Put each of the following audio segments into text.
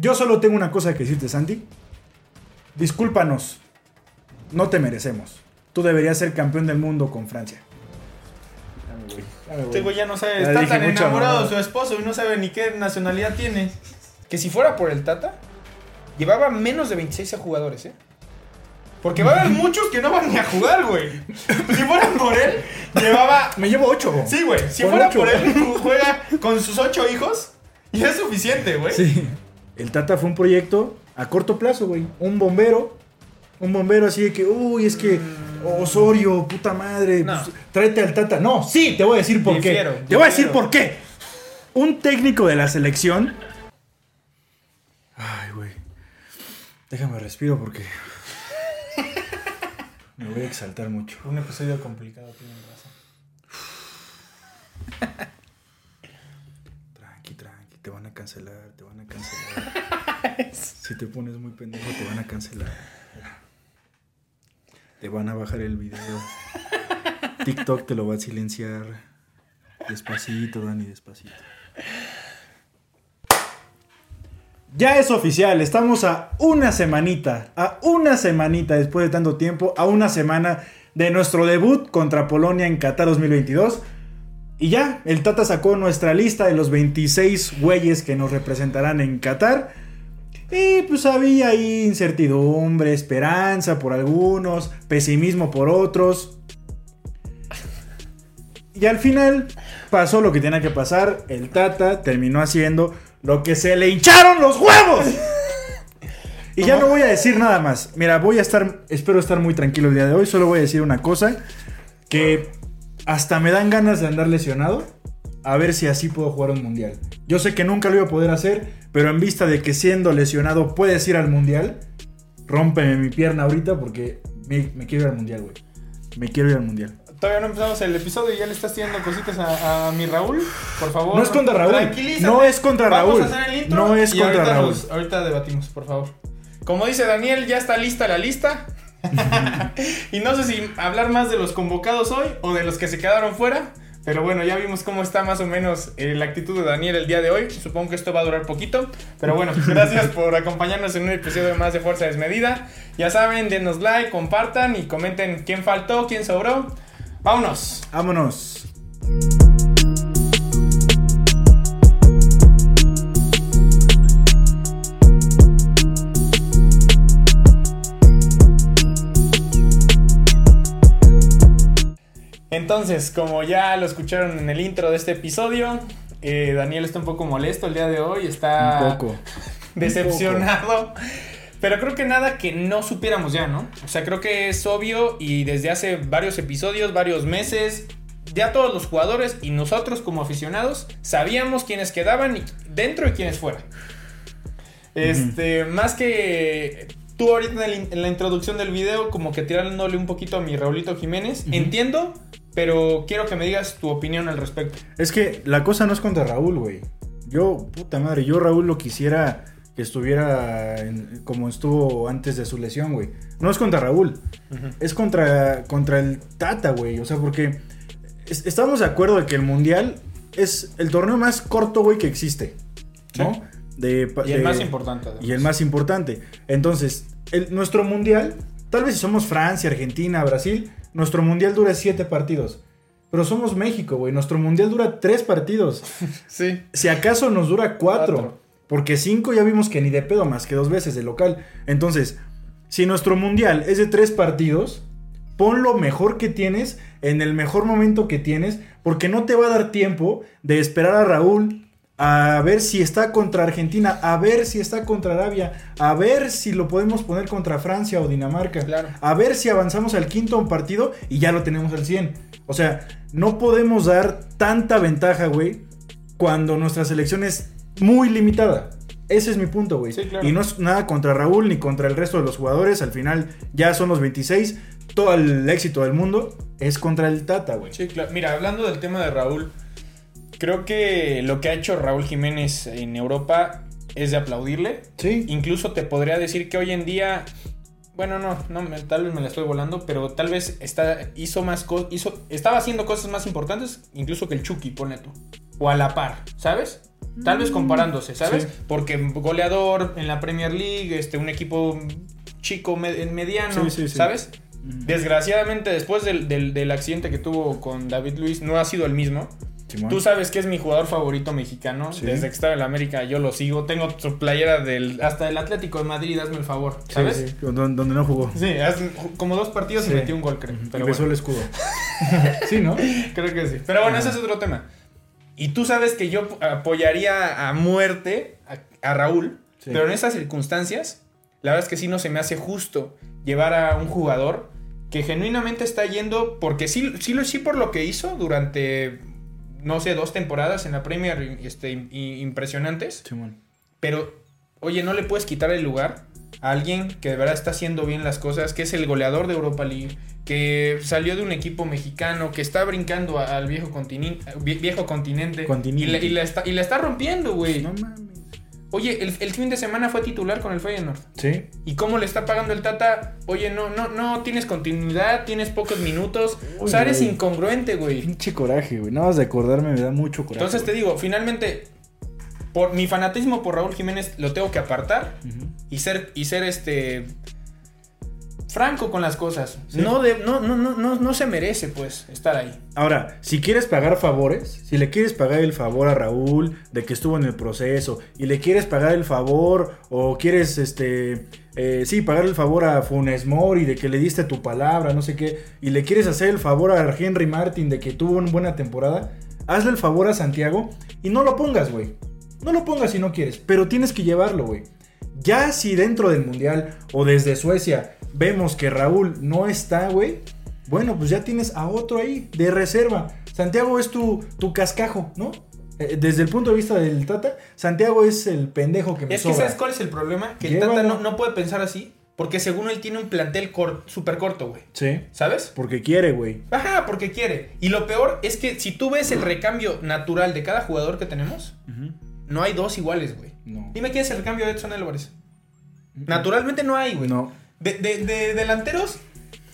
Yo solo tengo una cosa que decirte, Santi. Discúlpanos. No te merecemos. Tú deberías ser campeón del mundo con Francia. Este güey ya no sabe, Ya está tan enamorado de su esposo y no sabe ni qué nacionalidad tiene. Que si fuera por el Tata, llevaba menos de 26 a jugadores, ¿eh? Porque va a haber muchos que no van ni a jugar, güey. Si fuera por él, llevaba. Me llevo ocho. Sí, güey. Si fuera ocho. por él, juega con sus ocho hijos y es suficiente, güey. Sí. El Tata fue un proyecto a corto plazo, güey. Un bombero. Un bombero así de que, uy, es que Osorio, puta madre, No. pues, tráete al Tata. No, sí, te voy a decir por Difiero, qué. Te voy a decir por qué. Un técnico de la selección. Ay, güey. Déjame respiro porque. Me voy a exaltar mucho. Un episodio complicado, tienen razón. Tranqui, tranqui, te van a cancelar, te van a cancelar. Si te pones muy pendejo, te van a cancelar. Te van a bajar el video. TikTok te lo va a silenciar. Despacito, Dani, despacito. Ya es oficial, estamos a una semanita, a una semanita después de tanto tiempo, a una semana de nuestro debut contra Polonia en Qatar 2022. Y ya, el Tata sacó nuestra lista de los 26 güeyes que nos representarán en Qatar. Y pues había ahí incertidumbre, esperanza por algunos, pesimismo por otros. Y al final pasó lo que tenía que pasar. El Tata terminó haciendo lo que se le hincharon los huevos. Y ya no voy a decir nada más. Mira, voy a estar, espero estar muy tranquilo el día de hoy. Solo voy a decir una cosa. Que hasta me dan ganas de andar lesionado. A ver si así puedo jugar un mundial. Yo sé que nunca lo iba a poder hacer. Pero en vista de que siendo lesionado puedes ir al mundial. Rómpeme mi pierna ahorita porque me, me quiero ir al mundial, güey. Me quiero ir al mundial. Todavía no empezamos el episodio y ya le estás tirando cositas a, a mi Raúl. Por favor. No es contra Raúl. No es contra Vamos Raúl. a hacer el intro No es contra ahorita Raúl. ahorita debatimos, por favor. Como dice Daniel, ya está lista la lista. y no sé si hablar más de los convocados hoy o de los que se quedaron fuera. Pero bueno, ya vimos cómo está más o menos eh, la actitud de Daniel el día de hoy. Supongo que esto va a durar poquito. Pero bueno, gracias por acompañarnos en un episodio más de Fuerza Desmedida. Ya saben, denos like, compartan y comenten quién faltó, quién sobró. Vámonos. Vámonos. Entonces, como ya lo escucharon en el intro de este episodio, eh, Daniel está un poco molesto el día de hoy, está Un poco. decepcionado. Pero creo que nada que no supiéramos ya, ¿no? O sea, creo que es obvio y desde hace varios episodios, varios meses, ya todos los jugadores y nosotros como aficionados sabíamos quiénes quedaban dentro y quiénes fuera. Este, más que tú ahorita en, el- en la introducción del video, como que tirándole un poquito a mi Raulito Jiménez, entiendo, pero quiero que me digas tu opinión al respecto. Es que la cosa no es contra Raúl, güey. Yo, puta madre, yo Raúl lo quisiera que estuviera en- como estuvo antes de su lesión, güey. No es contra Raúl, es contra, contra el Tata, güey. O sea, porque es- estamos de acuerdo de que el Mundial es el torneo más corto, güey, que existe. ¿no? Sí. De, Y el de- más importante. además. Y el más importante. Entonces, el- nuestro mundial, tal vez si somos Francia, Argentina, Brasil, nuestro mundial dura siete partidos. Pero somos México, güey. Nuestro mundial dura tres partidos. Sí. Si acaso nos dura cuatro. Cuatro. Porque cinco ya vimos que ni de pedo más que dos veces de local. Entonces, si nuestro mundial es de tres partidos, pon lo mejor que tienes en el mejor momento que tienes. Porque no te va a dar tiempo de esperar a Raúl. A ver si está contra Argentina, a ver si está contra Arabia, a ver si lo podemos poner contra Francia o Dinamarca, Claro. a ver si avanzamos al quinto partido y ya lo tenemos al 100. O sea, no podemos dar tanta ventaja, güey, cuando nuestra selección es muy limitada. Ese es mi punto, güey. Sí, claro. Y no es nada contra Raúl ni contra el resto de los jugadores. Al final ya son los 26. Todo el éxito del mundo es contra el Tata, güey. Sí, claro. Mira, hablando del tema de Raúl, creo que lo que ha hecho Raúl Jiménez en Europa es de aplaudirle. Sí. Incluso te podría decir que hoy en día, bueno, no, no, me- tal vez me la estoy volando, pero tal vez está, hizo más co- hizo, estaba haciendo cosas más importantes, incluso que el Chucky, ponle tú. O a la par, ¿sabes? Tal vez comparándose, ¿sabes? Sí. Porque goleador en la Premier League, este, un equipo chico, me- mediano, Sí, sí, sí. ¿sabes? Desgraciadamente, después del, del- del accidente que tuvo con David Luis, no ha sido el mismo. Simón. Tú sabes que es mi jugador favorito mexicano. Sí. Desde que estaba en la América yo lo sigo. Tengo su playera del hasta del Atlético de Madrid, hazme el favor, ¿sabes? sí, donde, donde no jugó. Sí, hace como dos partidos y metió un gol, creo. Pero Pero besó bueno, el escudo. sí, ¿no? creo que sí. Pero bueno, ese es otro tema. Y tú sabes que yo apoyaría a muerte a, a Raúl, pero en esas circunstancias, la verdad es que sí no se me hace justo llevar a un jugador que genuinamente está yendo, porque sí, sí, lo- sí por lo que hizo durante, no sé, dos temporadas en la Premier este, impresionantes, pero, oye, no le puedes quitar el lugar a alguien que de verdad está haciendo bien las cosas, que es el goleador de Europa League, que salió de un equipo mexicano, que está brincando al viejo, continen- vie- viejo continente, Continente. Y, y la está, y la está rompiendo, güey. No mames. Oye, el, el fin de semana fue titular con el Feyenoord. Sí. ¿Y cómo le está pagando el Tata? Oye, no, no, no, tienes continuidad, tienes pocos minutos. o sea, eres güey. incongruente, güey. Pinche coraje, güey. Nada más de acordarme me da mucho coraje. Entonces te digo, finalmente, por mi fanatismo por Raúl Jiménez lo tengo que apartar y ser, y ser este franco con las cosas. Sí. No, de, no, no, no, no, no se merece, pues, estar ahí. Ahora, si quieres pagar favores, si le quieres pagar el favor a Raúl de que estuvo en el proceso y le quieres pagar el favor o quieres, este, eh, sí, pagar el favor a Funes Mori de que le diste tu palabra, no sé qué, y le quieres hacer el favor a Henry Martin de que tuvo una buena temporada, hazle el favor a Santiago y no lo pongas, güey. No lo pongas si no quieres, pero tienes que llevarlo, güey. Ya si dentro del Mundial o desde Suecia vemos que Raúl no está, güey, bueno, pues ya tienes a otro ahí, de reserva. Santiago es tu, tu cascajo, ¿no? Eh, Desde el punto de vista del Tata, Santiago es el pendejo que me Es que sobra. ¿sabes cuál es el problema? Que el. Tata no, no puede pensar así, porque según él tiene un plantel súper corto, güey. Sí, ¿Sabes? porque quiere, güey. Ajá, porque quiere. Y lo peor es que si tú ves el recambio natural de cada jugador que tenemos, no hay dos iguales, güey. No. Dime quién es el recambio de Edson Álvarez. Naturalmente no hay, güey. No. De, de- de delanteros,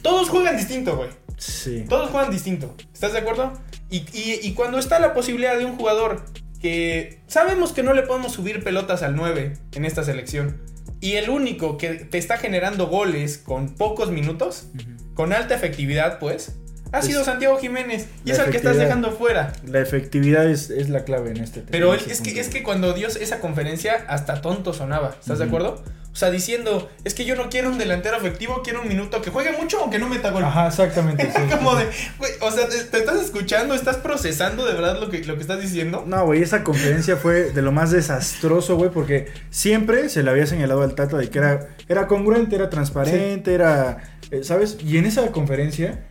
todos juegan distinto, güey. Sí. Todos juegan distinto. ¿Estás de acuerdo? Y, y- y cuando está la posibilidad de un jugador que sabemos que no le podemos subir pelotas al 9 en esta selección, y el único que te está generando goles con pocos minutos, con alta efectividad, pues, ha sido Santiago Jiménez. Y es el que estás dejando fuera. La efectividad es, es la clave en este tema. Pero es que, es que cuando dio esa conferencia, hasta tonto sonaba. ¿Estás de acuerdo? O sea, diciendo, es que yo no quiero un delantero efectivo, quiero un minuto que juegue mucho aunque no meta gol. Ajá, exactamente. sí, sí, Como sí. de, güey, o sea, te, te estás escuchando, estás procesando de verdad lo que, lo que estás diciendo. No, güey, esa conferencia fue de lo más desastroso, güey, porque siempre se le había señalado al Tata de que era, era congruente, era transparente, era, eh, ¿sabes? Y en esa conferencia,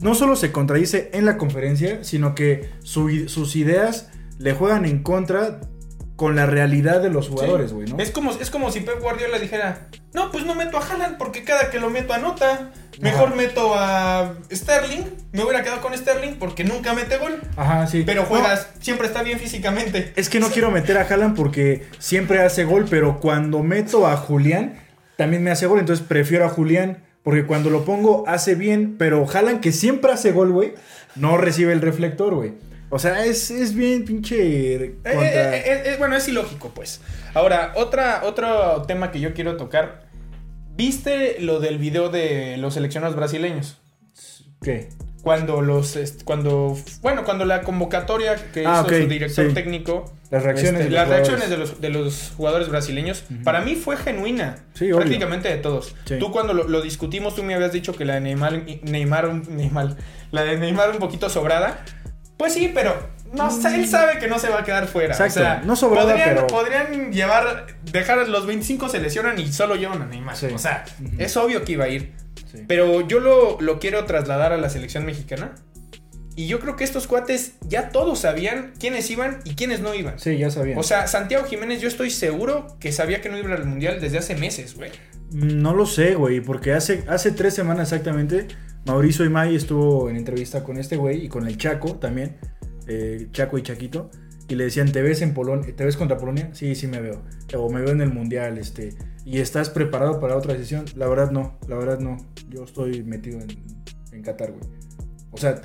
no solo se contradice en la conferencia, sino que su sus ideas le juegan en contra con la realidad de los jugadores, güey, ¿no? Es como, es como si Pep Guardiola dijera, no, pues no meto a Haaland porque cada que lo meto anota. Mejor Ajá. meto a Sterling. Me hubiera quedado con Sterling porque nunca mete gol. Ajá, sí. Pero No, juegas, siempre está bien físicamente. Es que no quiero meter a Haaland porque siempre hace gol, pero cuando meto a Julián, también me hace gol, entonces prefiero a Julián. Porque cuando lo pongo hace bien, pero Haaland que siempre hace gol, güey, no recibe el reflector, güey. O sea, es, es bien pinche Eh, contra... eh, eh, eh, bueno, es ilógico, pues. Ahora, otra, otro tema que yo quiero tocar. ¿Viste lo del video de los seleccionados brasileños? ¿Qué? Cuando los. Cuando. Bueno, cuando la convocatoria que Ah, hizo ok, su director sí. técnico. Las reacciones este, de los las jugadores. reacciones de los, de los jugadores brasileños. Para mí fue genuina. Sí, obvio. prácticamente de todos. Sí. Tú cuando lo, lo discutimos, tú me habías dicho que la de Neymar, Neymar, Neymar, la de Neymar un poquito sobrada. Pues sí, pero no, sé, él sabe que no se va a quedar fuera. Exacto, O sea, no sobrada, podrían, pero- podrían llevar, dejar a los 25 se lesionan y solo llevan a Neymar. Sí. O sea, Ujú. es obvio que iba a ir. Sí. Pero yo lo, lo quiero trasladar a la selección mexicana. Y yo creo que estos cuates ya todos sabían quiénes iban y quiénes no iban. Sí, ya sabía. O sea, Santiago Jiménez, yo estoy seguro que sabía que no iba al mundial desde hace meses, güey. No lo sé, güey, porque hace, hace tres semanas exactamente, Mauricio Imay estuvo en entrevista con este güey y con el Chaco también, eh, Chaco y Chaquito, y le decían, ¿te ves en Polonia? ¿Te ves contra Polonia? Sí, sí me veo. O me veo en el Mundial, este, y estás preparado para otra decisión. La verdad no, la verdad no. Yo estoy metido en, en Qatar, güey. O sea,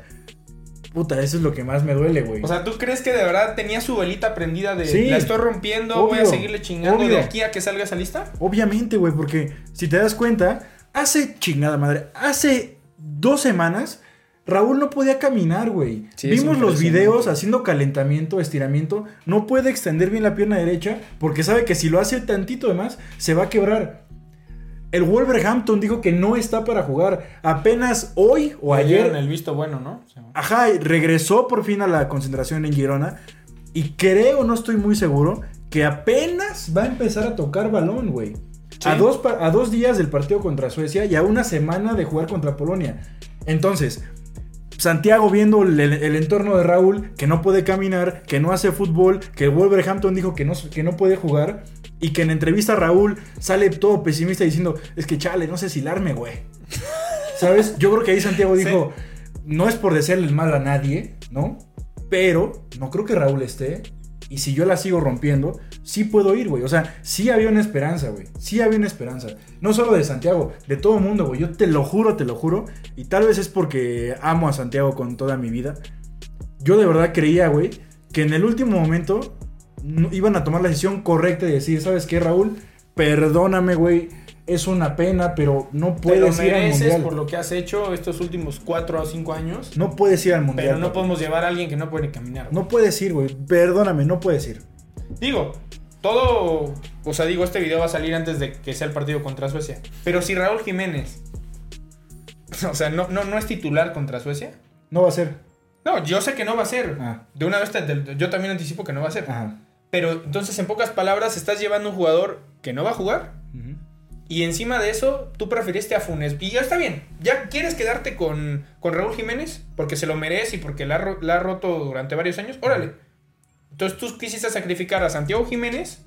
Puta, eso es lo que más me duele, güey. O sea, ¿tú crees que de verdad tenía su velita prendida de Sí. la estoy rompiendo, voy a seguirle chingando obvio. de aquí a que salga esa lista? Obviamente, güey, porque si te das cuenta, hace chingada madre, hace dos semanas Raúl no podía caminar, güey. Sí, Vimos los videos haciendo calentamiento, estiramiento. No puede extender bien la pierna derecha porque sabe que si lo hace tantito de más, se va a quebrar. El Wolverhampton dijo que no está para jugar. Apenas hoy o dieron ayer, el visto bueno, ¿no? Ajá, regresó por fin a la concentración en Girona. Y creo, no estoy muy seguro, que apenas va a empezar a tocar balón, güey. Sí. A, dos, a dos días del partido contra Suecia y a una semana de jugar contra Polonia. Entonces, Santiago viendo el, el entorno de Raúl, que no puede caminar, que no hace fútbol, que Wolverhampton dijo que no, que no puede jugar, y que en entrevista Raúl sale todo pesimista diciendo, es que chale, no sé si larme, güey. ¿Sabes? Yo creo que ahí Santiago dijo, no es por desearle el mal a nadie, ¿no? Pero no creo que Raúl esté. Y si yo la sigo rompiendo, sí puedo ir, güey. O sea, sí había una esperanza, güey. Sí había una esperanza. No solo de Santiago, de todo el mundo, güey. Yo te lo juro, te lo juro. Y tal vez es porque amo a Santiago con toda mi vida. Yo de verdad creía, güey, que en el último momento iban a tomar la decisión correcta de decir, ¿sabes qué, Raúl? Perdóname, güey. Es una pena, pero no puedes ir al mereces mundial. por lo que has hecho estos últimos cuatro o cinco años. No puedes ir al mundial. pero no papi. podemos llevar a alguien que no puede caminar. güey. No puedes ir, güey. Perdóname, no puedes ir. Digo, todo. O sea, digo, este video va a salir antes de que sea el partido contra Suecia. Pero si Raúl Jiménez. O sea, no, no, no es titular contra Suecia. No va a ser. No, yo sé que no va a ser. Ah. De una vez, te- te- yo también anticipo que no va a ser. Ajá. Pero entonces, en pocas palabras, estás llevando un jugador que no va a jugar. Y encima de eso, tú preferiste a Funes. Y ya está bien. ¿Ya quieres quedarte con, con Raúl Jiménez? Porque se lo merece y porque la, ha ro- la ha roto durante varios años. Órale. Entonces tú quisiste sacrificar a Santiago Jiménez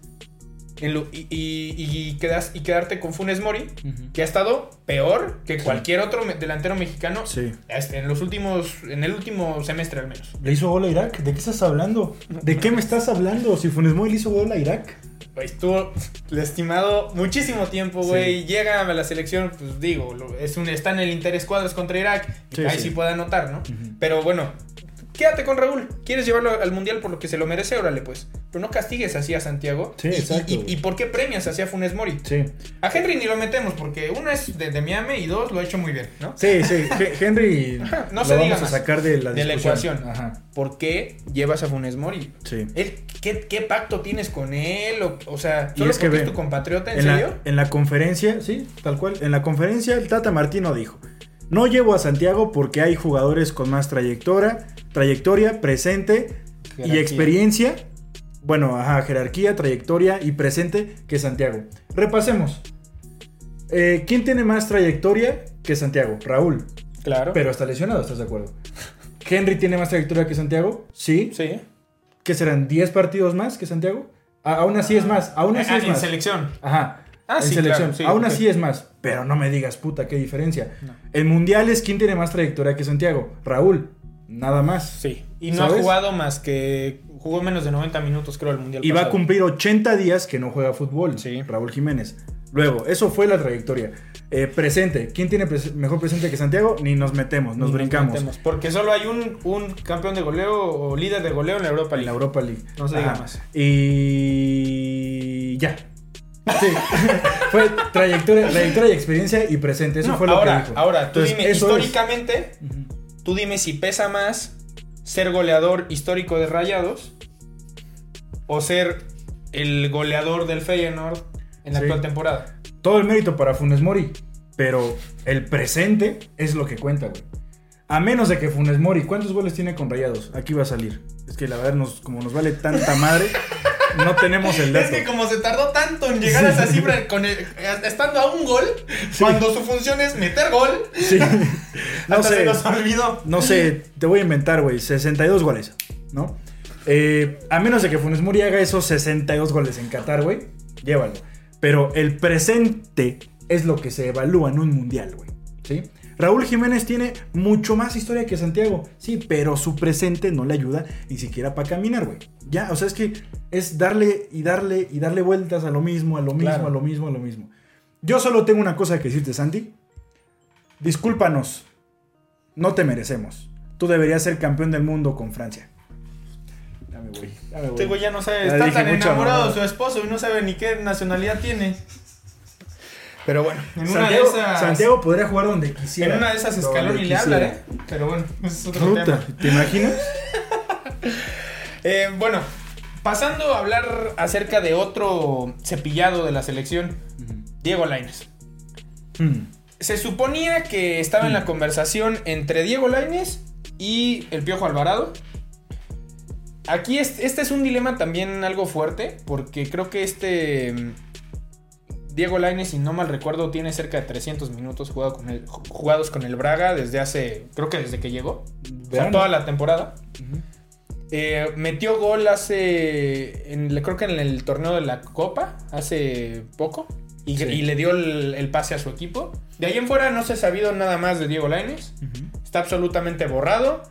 en lo- y, y- y quedas, y quedarte con Funes Mori, que ha estado peor que cualquier otro me- delantero mexicano Sí. este, en los últimos, en el último semestre al menos. ¿Le hizo gol a Irak? ¿De qué estás hablando? ¿De qué me estás hablando? Si Funes Mori le hizo gol a Irak. Güey, Estuvo estimado muchísimo tiempo, güey. Llega a la selección, pues digo, es un, está en el interescuadras contra Irak. Sí, ahí sí. sí. puede anotar, ¿no? Pero bueno, quédate con Raúl. ¿Quieres llevarlo al mundial por lo que se lo merece? Órale, pues. Pero no castigues así a Santiago. Sí, Y- exacto, Y, y por qué premias así a Funes Mori? Sí. A Henry ni lo metemos porque uno es de, de Miami y dos lo ha hecho muy bien, ¿no? Sí, sí. He- Henry Ajá, no lo se diga vamos a más. sacar de la De la ecuación. Ajá. ¿Por qué llevas a Funes Mori? Sí. Él- ¿qué, qué pacto tienes con él? O, o sea, Y ¿solo es que porque ve, es tu compatriota? ¿En, En serio? la, en la conferencia, sí, tal cual. En la conferencia, el Tata Martino dijo: No llevo a Santiago porque hay jugadores con más trayectoria, trayectoria, presente y experiencia. Bueno, ajá, jerarquía, trayectoria y presente que Santiago. Repasemos. Eh, ¿Quién tiene más trayectoria que Santiago? Raúl. Claro. Pero está lesionado, ¿estás de acuerdo? ¿Henry tiene más trayectoria que Santiago? Sí. sí. ¿Qué serán? ¿10 partidos más que Santiago? A- aún así es más. Aún así Ah, es en más. selección. Ajá. Ah, en sí, selección. claro, sí, Aún así es más. Pero no me digas, puta, qué diferencia. No. En mundiales, ¿quién tiene más trayectoria que Santiago? Raúl. Nada más. Sí. Y no ha jugado más que. Jugó menos de 90 minutos, creo, el mundial. Y va a cumplir 80 días que no juega fútbol. Sí. Raúl Jiménez. Luego, eso fue la trayectoria. Eh, presente. ¿Quién tiene mejor presente que Santiago? Ni nos metemos, nos Ni brincamos. metemos, Porque solo hay un, un campeón de goleo o líder de goleo en la Europa En League. la Europa League. No se diga más. Y ya. Sí. fue trayectoria, trayectoria y experiencia y presente. Eso No, fue lo ahora, que dijo. ahora, tú Entonces, dime, es. históricamente. Tú dime si pesa más ser goleador histórico de Rayados o ser el goleador del Feyenoord en la Sí. actual temporada. Todo el mérito para Funes Mori. Pero el presente es lo que cuenta, güey. A menos de que Funes Mori, ¿cuántos goles tiene con Rayados? Aquí va a salir. Es que la verdad, nos, como nos vale tanta madre, no tenemos el dato. Es que como se tardó tanto en llegar a esa cifra con el- estando a un gol, cuando su función es meter gol, Sí. No hasta se sé. nos olvidó. No sé, te voy a inventar, güey. 62 goles, ¿no? Eh, a menos de que Funes Mori haga esos 62 goles en Qatar, güey, llévalo. Pero el presente es lo que se evalúa en un mundial, güey. ¿Sí? Raúl Jiménez tiene mucho más historia que Santiago, sí, pero su presente no le ayuda ni siquiera para caminar, güey. Ya, o sea, es que es darle y darle y darle vueltas a lo mismo, a lo mismo, Claro. a lo mismo, a lo mismo. Yo solo tengo una cosa que decirte, Santi. Discúlpanos, no te merecemos. tú deberías ser campeón del mundo con Francia. Ya me voy. Ya me voy. Este güey ya no sabe, Ya está tan enamorado de su esposo y no sabe ni qué nacionalidad tiene. Pero bueno, en una Santiago, de esas. Santiago podría jugar donde quisiera. en una de esas Donde Scaloni le habla. ¿eh? Pero bueno, ese es otro Puta, tema. ¿te imaginas? Eh, bueno, pasando a hablar acerca de otro cepillado de la selección, Diego Lainez. Hmm. Se suponía que estaba en la conversación entre Diego Lainez y el Piojo Alvarado. Aquí es- este es un dilema también algo fuerte, porque creo que este Diego Lainez, si no mal recuerdo, tiene cerca de 300 minutos jugado con el- jugados con el Braga desde hace, creo que desde que llegó, o sea, toda la temporada. Eh, metió gol hace. en- creo que en el torneo de la Copa, hace poco. Y, Sí. y le dio el, el pase a su equipo. De ahí en fuera no se ha sabido nada más de Diego Lainez. Está absolutamente borrado.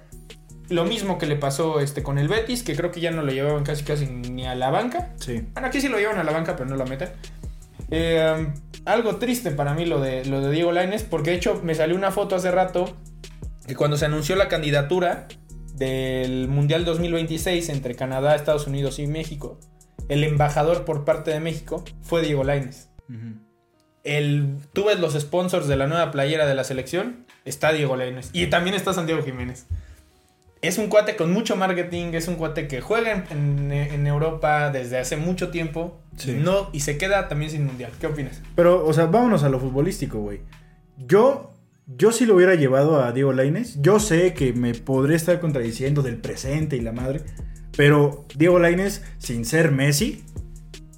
Lo mismo que le pasó este, con el Betis, que creo que ya no lo llevaban casi casi ni a la banca. Sí. Bueno, aquí sí lo llevan a la banca, pero no lo meten. Eh, algo triste para mí lo de, lo de Diego Lainez, porque de hecho me salió una foto hace rato que cuando se anunció la candidatura del Mundial 2026 entre Canadá, Estados Unidos y México, el embajador por parte de México fue Diego Lainez. Ujú. El, tú ves los sponsors de la nueva playera de la selección, está Diego Lainez. Y también está Santiago Jiménez. Es un cuate con mucho marketing, es un cuate que juega en, en- en Europa desde hace mucho tiempo. Sí. No, y se queda también sin mundial. ¿Qué opinas? Pero, o sea, vámonos a lo futbolístico, güey. Yo, yo sí lo hubiera llevado a Diego Lainez. Yo sé que me podré estar contradiciendo del presente y la madre. Pero Diego Lainez, sin ser Messi,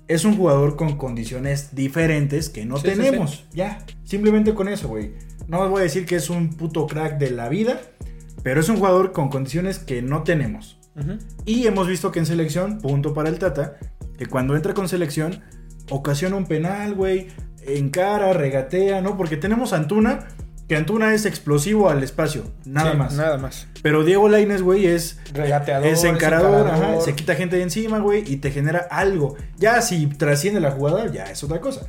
es un jugador con condiciones diferentes que no Sí, sí, tenemos. Ya, simplemente con eso, güey. No os voy a decir que es un puto crack de la vida, pero es un jugador con condiciones que no tenemos. Y hemos visto que en selección, punto para el Tata, que cuando entra con selección, ocasiona un penal, güey, encara, regatea, ¿no? Porque tenemos a Antuna, que Antuna es explosivo al espacio, nada Sí, más. Nada más. Pero Diego Lainez, güey, es, Regateador. es encarador, encarador. ajá, se quita gente de encima, güey, y te genera algo. Ya si trasciende la jugada, ya es otra cosa.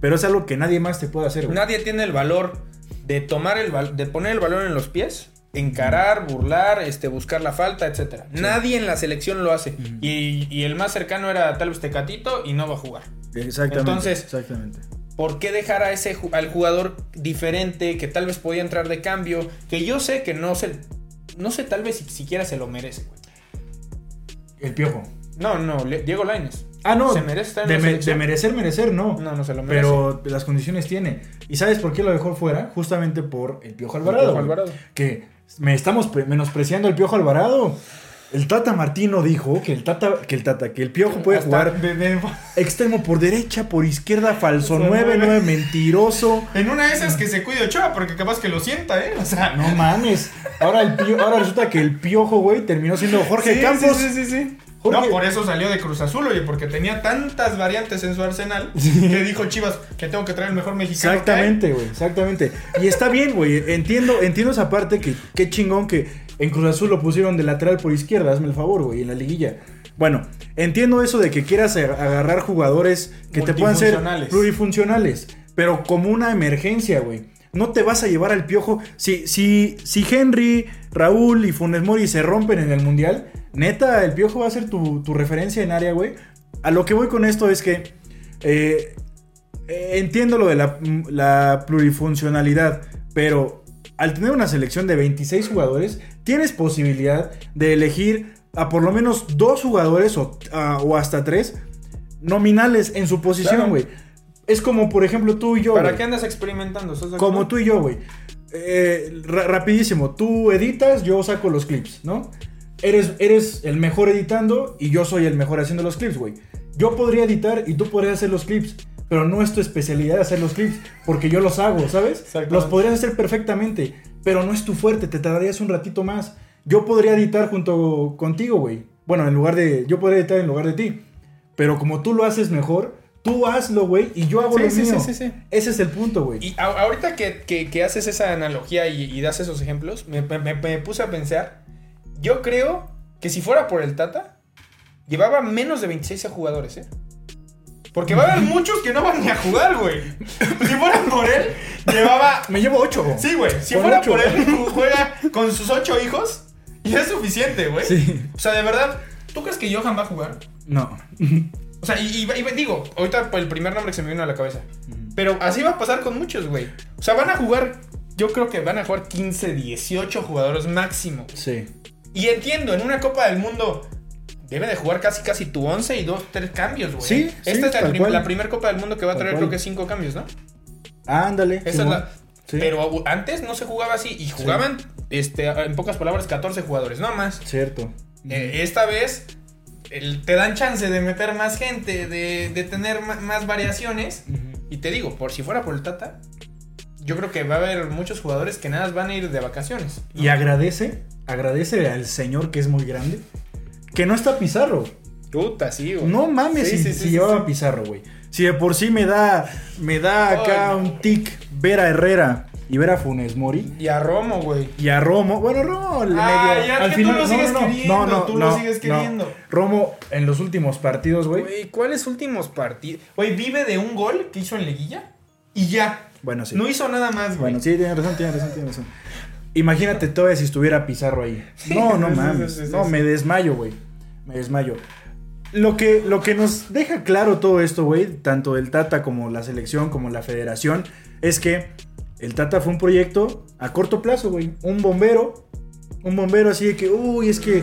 Pero es algo que nadie más te puede hacer, güey. Nadie tiene el valor de tomar el de poner el balón en los pies, encarar, burlar, este, buscar la falta, etcétera. Nadie en la selección lo hace. Y, y el más cercano era tal vez Tecatito y no va a jugar. Exactamente. Entonces- exactamente. ¿Por qué dejar a ese al jugador diferente que tal vez podía entrar de cambio? Que yo sé que no se no sé tal vez si siquiera se lo merece, güey. El piojo. No, no, Diego Lainez. Ah, no. ¿Se merece estar en de, la me- selección? de merecer, merecer, no. No, no se lo merece. Pero las condiciones tiene. ¿Y sabes por qué lo dejó fuera? Justamente por el Piojo Alvarado. Piojo güey. Alvarado. Que me estamos pre- menospreciando al Piojo Alvarado. El Tata Martino dijo que el Tata, que el Tata, que el Piojo puede jugar extremo por derecha, por izquierda, falso Falso 9, nueve. 9, mentiroso. En una de esas que se cuide Ochoa, porque capaz que lo sienta, ¿eh? O sea, No mames. Ahora, el ahora resulta que el Piojo, güey, terminó siendo Jorge Sí, Campos. Sí, sí, sí, sí. Jorge- No, por eso salió de Cruz Azul, oye, porque tenía tantas variantes en su arsenal Sí. que dijo Chivas que tengo que traer el mejor mexicano. Exactamente, güey, exactamente. Y está bien, güey. Entiendo, entiendo esa parte que qué chingón que en Cruz Azul lo pusieron de lateral por izquierda, hazme el favor, güey, en la liguilla. Bueno, entiendo eso de que quieras agarrar jugadores que te puedan ser plurifuncionales, pero como una emergencia, güey. No te vas a llevar al piojo. Si, si, si Henry, Raúl y Funes Mori se rompen en el mundial, neta, el piojo va a ser tu, tu referencia en área, güey. A lo que voy con esto es que eh, entiendo lo de la, la plurifuncionalidad, pero al tener una selección de 26 jugadores, tienes posibilidad de elegir a por lo menos dos jugadores o, a- o hasta tres nominales en su posición, Claro. Es como, por ejemplo, tú y yo. ¿Para güey. qué andas experimentando? Como tú y yo, güey. Eh, ra- rapidísimo, tú editas, yo saco los clips, ¿no? Eres, eres el mejor editando y yo soy el mejor haciendo los clips, güey. Yo podría editar y tú podrías hacer los clips, pero no es tu especialidad hacer los clips, porque yo los hago, ¿sabes? Los podrías hacer perfectamente, pero no es tu fuerte, te tardarías un ratito más. Yo podría editar junto contigo, güey. Bueno, en lugar de. Yo podría editar en lugar de ti. Pero como tú lo haces mejor, tú hazlo, güey, y yo hago Sí, lo sí, mío. sí, sí, sí. Ese es el punto, güey. Y a- ahorita que, que- que haces esa analogía y, y das esos ejemplos, me, me- me- me puse a pensar. Yo creo que si fuera por el Tata, llevaba menos de 26 jugadores, ¿eh? Porque va a haber muchos que no van ni a jugar, güey. Si fuera por él, llevaba. Me llevo ocho. Sí, güey. Si fuera ocho. por él, juega con sus ocho hijos y es suficiente, güey. Sí. O sea, de verdad, ¿tú crees que Johan va a jugar? No. O sea, y, y- y digo, ahorita el primer nombre que se me vino a la cabeza. Pero así va a pasar con muchos, güey. O sea, van a jugar, yo creo que van a jugar 15, 18 jugadores máximo. Sí. Y entiendo, en una Copa del Mundo debe de jugar casi casi tu 11 y dos, tres cambios, güey. Sí, Esta sí, es la, tal prim- cual. la primera Copa del Mundo que va a traer creo que cinco cambios, ¿no? Ándale. Esa es la... Sí. Pero antes no se jugaba así y jugaban, este, en pocas palabras, 14 jugadores, no más. Cierto. Eh, esta vez el- te dan chance de meter más gente, de, de tener más variaciones. Y te digo, por si fuera por el Tata, yo creo que va a haber muchos jugadores que nada más van a ir de vacaciones. Y agradece, agradece al señor que es muy grande, que no está Pizarro. Puta, sí, güey. No mames Sí, si, sí, sí, llevaba. Pizarro, güey. Si de por sí me da, me da acá no. un tic ver a Herrera y ver a Funes Mori. Y a Romo, güey. Y a Romo, bueno, Romo le Ah, medio- ya al que final, tú lo no, sigues no, no, queriendo, no, no, tú no, lo sigues no. queriendo. Romo en los últimos partidos, güey. Güey, ¿cuáles últimos partidos? Güey, vive de un gol que hizo en Leguilla y ya. Bueno, sí. No hizo nada más, güey. Bueno, sí, tiene razón, tiene razón, tiene razón. Imagínate todavía si estuviera Pizarro ahí. No, no sí, sí, mames. sí, sí, no, me desmayo, güey. Me desmayo. Lo que, lo que nos deja claro todo esto, güey, tanto el Tata como la selección, como la federación, es que el Tata fue un proyecto a corto plazo, güey. Un bombero. Un bombero así de que, uy, es que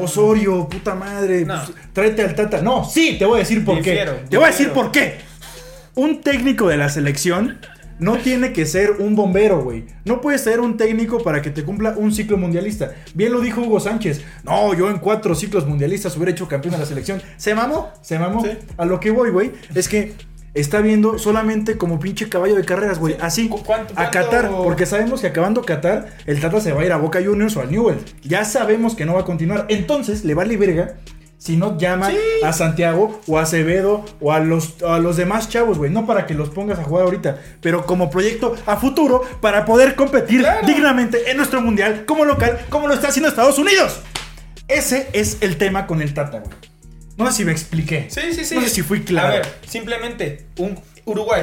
Osorio, puta madre, No. pues, tráete al Tata. No, sí, te voy a decir por Difiero, qué. Te voy a decir por qué. Un técnico de la selección no tiene que ser un bombero, güey. No puedes ser un técnico para que te cumpla un ciclo mundialista. Bien lo dijo Hugo Sánchez. No, yo en cuatro ciclos mundialistas hubiera hecho campeón de la selección. Se mamó, se mamó. Sí. A lo que voy, güey, es que está viendo solamente como pinche caballo de carreras, güey. Así, ¿Cu- cuánto- a Qatar. Porque sabemos que acabando Qatar, el Tata se va a ir a Boca Juniors o al Newell. Ya sabemos que no va a continuar. Entonces, le vale verga si no llama Sí. a Santiago o a Acevedo o a los, a los demás chavos, güey. No para que los pongas a jugar ahorita, pero como proyecto a futuro para poder competir Claro. dignamente en nuestro mundial como local, como lo está haciendo Estados Unidos. Ese es el tema con el Tata, güey. No sé si me expliqué. Sí, sí, sí. No sé si fui claro. A ver, simplemente, un Uruguay.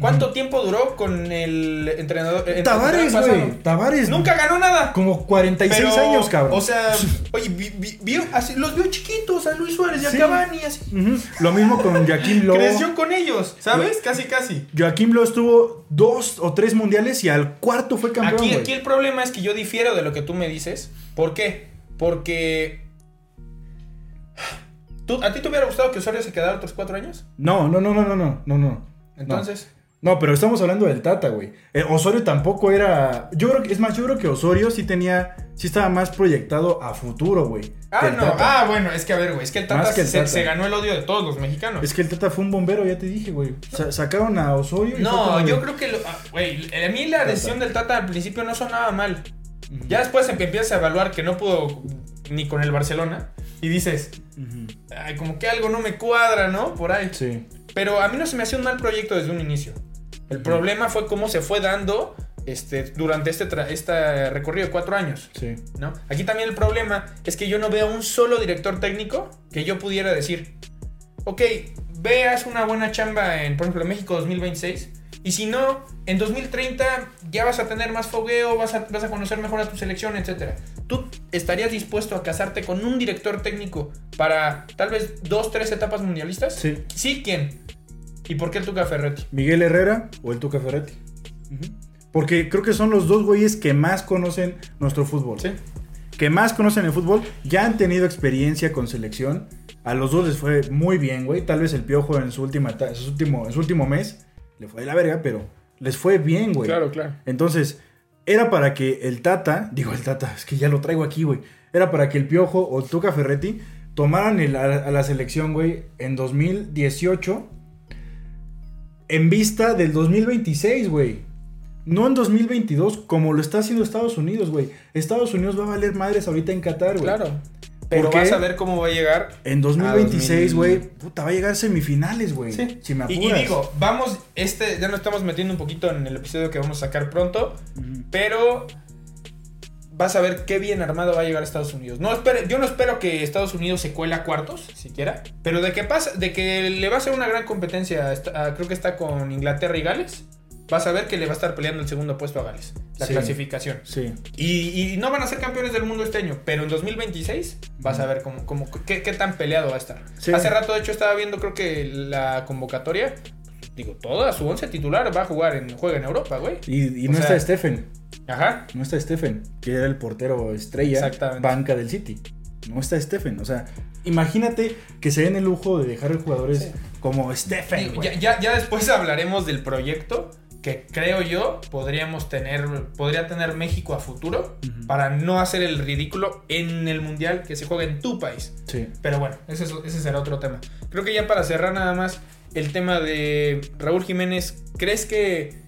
¿Cuánto tiempo duró con el entrenador? el Tavares, güey. Tavares. Nunca ganó nada. Como 46 Pero, años, cabrón. O sea, oye, vi- vi- vio, así, los vio chiquitos a Luis Suárez y a Sí. Cavani, así. Lo mismo con Joaquín Lowe. Creció con ellos, ¿sabes? Casi, casi. Joaquín Lowe estuvo dos o tres mundiales y al cuarto fue campeón. Aquí el problema es que yo difiero de lo que tú me dices. ¿Por qué? Porque. ¿Tú, ¿A ti te hubiera gustado que Osorio se quedara otros cuatro años? No, no, no, no, no, no, no, no. Entonces. No, pero estamos hablando del Tata, güey. Eh, Osorio tampoco era. Yo creo que, es más, yo creo que Osorio sí tenía. Sí estaba más proyectado a futuro, güey. Ah, no. Tata. Ah, bueno, es que a ver, güey. Es que el Tata, que el se, Tata. se ganó el odio de todos los mexicanos. Es que el Tata fue un bombero, ya te dije, güey. Sa- sacaron a Osorio y No, yo creo que. lo- ah, Güey, a mí la decisión del Tata al principio no sonaba mal. Ya después em- empiezas a evaluar que no pudo ni con el Barcelona. Y dices, ay, como que algo no me cuadra, ¿no? Por ahí. Sí. Pero a mí no se me hacía un mal proyecto desde un inicio. El problema fue cómo se fue dando este, durante este, este recorrido de cuatro años. Sí. ¿no? Aquí también el problema es que yo no veo un solo director técnico que yo pudiera decir, ok, veas una buena chamba en, por ejemplo, México 2026. Y si no, en 2030 ya vas a tener más fogueo, vas a, vas a conocer mejor a tu selección, etc. ¿Tú estarías dispuesto a casarte con un director técnico para tal vez dos, tres etapas mundialistas? Sí. ¿Sí? ¿Quién? ¿Y por qué el Tuca Ferretti? ¿Miguel Herrera o el Tuca Ferretti? Porque creo que son los dos güeyes que más conocen nuestro fútbol. Sí. que más conocen el fútbol, ya han tenido experiencia con selección. A los dos les fue muy bien, güey. Tal vez el piojo en su, última, en su, último, en su último mes le fue de la verga, pero les fue bien, güey. claro. Entonces, era para que el Tata, digo el Tata, es que ya lo traigo aquí, güey. Era para que el Piojo o Tuca Ferretti tomaran el- a, a la selección, güey, en 2018 en vista del 2026, güey. No en 2022, como lo está haciendo Estados Unidos, güey. Estados Unidos va a valer madres ahorita en Qatar, güey. Claro. Pero vas a ver cómo va a llegar En 2026, A güey, puta, va a llegar semifinales, güey. Sí. Si me apuras. y digo, vamos, este, ya nos estamos metiendo un poquito en el episodio que vamos a sacar pronto, pero vas a ver qué bien armado va a llegar a Estados Unidos. No espere, yo no espero que Estados Unidos se cuele a cuartos, siquiera. Pero de que pasa, de que le va a ser una gran competencia, está- ah, creo que está con Inglaterra y Gales. Vas a ver que le va a estar peleando el segundo puesto a Gales. La Sí. clasificación. Sí. Y, y no van a ser campeones del mundo este año, pero en 2026 vas a ver cómo, cómo- qué, qué tan peleado va a estar. Sí. Hace rato, de hecho, estaba viendo, creo que la convocatoria. Digo, toda su once titular va a jugar en, juega en Europa, güey. Y, no sea- está Stephen. Ajá. No está Stephen, que era el portero estrella, banca del City. No está Stephen. O sea, imagínate que se den el lujo de dejar jugadores Sí. como Stephen. Digo, güey. ya, ya, ya después hablaremos del proyecto que creo yo podríamos tener, podría tener México a futuro para no hacer el ridículo en el mundial que se juega en tu país. Sí. Pero bueno, ese, es- ese será otro tema. Creo que ya para cerrar nada más el tema de Raúl Jiménez, ¿crees que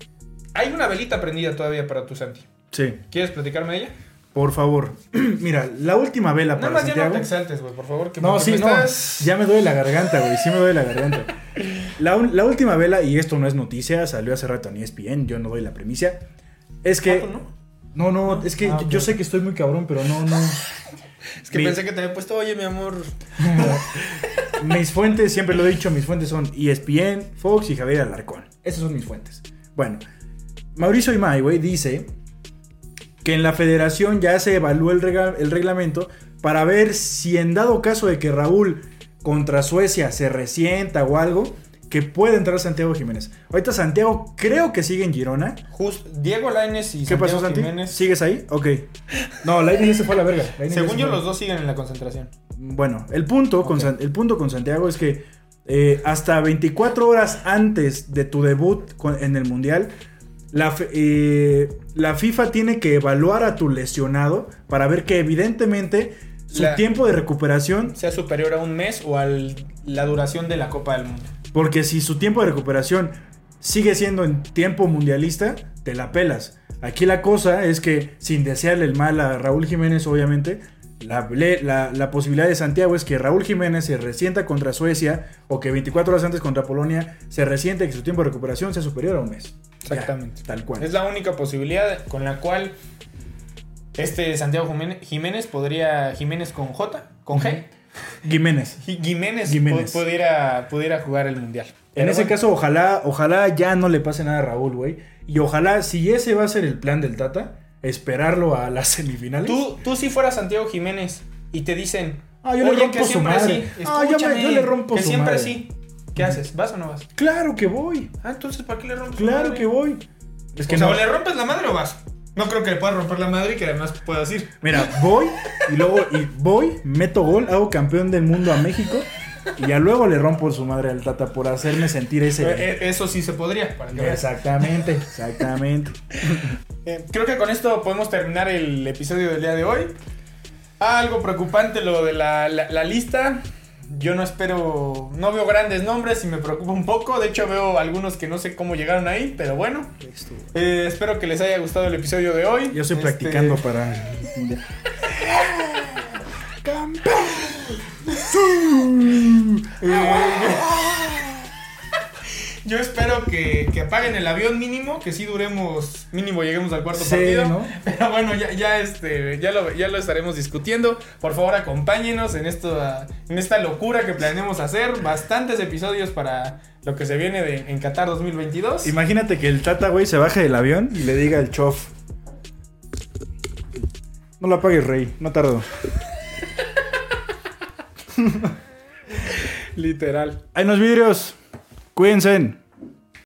hay una velita prendida todavía para tu Santi? Sí. ¿Quieres platicarme de ella? Por favor. Mira, la última vela Nada para más ya no Santiago. te exaltes, güey, por favor. Que No, sí, me no. estás- Ya me duele la garganta, güey. Sí me duele la garganta. La, última vela, y esto no es noticia, salió hace rato en ESPN, yo no doy la primicia. Es que. Ah, ¿tú no? No, no, es que Ah, yo sé que estoy muy cabrón, pero no, no. Es que Mi- pensé que te había puesto, oye, mi amor. mis fuentes, siempre lo he dicho, mis fuentes son ESPN, Fox y Javier Alarcón. Esas son mis fuentes. Bueno, Mauricio Imay, güey, dice que en la federación ya se evaluó el, reglamento para ver si en dado caso de que Raúl contra Suecia se resienta o algo, que puede entrar Santiago Jiménez. Ahorita Santiago creo que sigue en Girona. Just, Diego Lainez y ¿Qué Santiago pasó, Santi? Jiménez. ¿Sigues ahí? Ok. No, Lainez se fue a la verga. Lainez ya Según se yo, los dos siguen en la concentración. Bueno, el punto, con, el punto con Santiago es que eh, hasta 24 horas antes de tu debut con- en el Mundial, la, eh, la FIFA tiene que evaluar a tu lesionado para ver que evidentemente su La- tiempo de recuperación, Sea superior a un mes o a la duración de la Copa del Mundo. porque si su tiempo de recuperación sigue siendo en tiempo mundialista, te la pelas. Aquí la cosa es que, sin desearle el mal a Raúl Jiménez, obviamente, la- la posibilidad de Santiago es que Raúl Jiménez se resienta contra Suecia o que 24 horas antes contra Polonia se resiente que su tiempo de recuperación sea superior a un mes. Ya, Exactamente. tal cual. Es la única posibilidad con la cual este Santiago Jiménez, podría. Jiménez con J, con G. Jiménez. Ji- Jiménez, Jiménez. pu- pudiera, pudiera jugar el mundial. En ese bueno, caso, ojalá, ojalá ya no le pase nada a Raúl, güey. Y ojalá, si ese va a ser el plan del Tata, esperarlo a las semifinales. Tú, tú si fueras Santiago Jiménez y te dicen. Ah, yo le Oye, rompo que su siempre madre. sí. Ah, yo me- yo le rompo que su siempre madre. sí. ¿Qué haces? ¿Vas o no vas? Claro que voy. Ah, entonces, ¿para qué le rompes? Claro que voy. Es que o sea, no. o le rompes la madre o vas. No creo que le puedas romper la madre y que además puedas ir. Mira, voy y luego y voy, meto gol, hago campeón del mundo a México y ya luego le rompo su madre al Tata por hacerme sentir ese. Eh, eh, Eso sí se podría. Para que veas. Exactamente, exactamente. Eh, creo que con esto podemos terminar el episodio del día de hoy. Algo preocupante lo de la, la- la lista. Yo no espero, no veo grandes nombres y me preocupa un poco. De hecho veo algunos que no sé cómo llegaron ahí, pero bueno. Eh, espero que les haya gustado el episodio de hoy. Yo estoy Este, practicando para. Yo espero que, que apaguen el avión mínimo, que sí duremos, mínimo lleguemos al cuarto Sí, partido. ¿no? Pero bueno, ya, ya, este, ya, lo, ya lo estaremos discutiendo. Por favor, acompáñenos en, esto, en esta locura que planeamos hacer. Bastantes episodios para lo que se viene de, en Qatar 2022. Imagínate que el Tata, güey, se baje del avión y le diga al chof. No la apagues, rey, no tardo. Literal. Hay unos vidrios. Cuídense.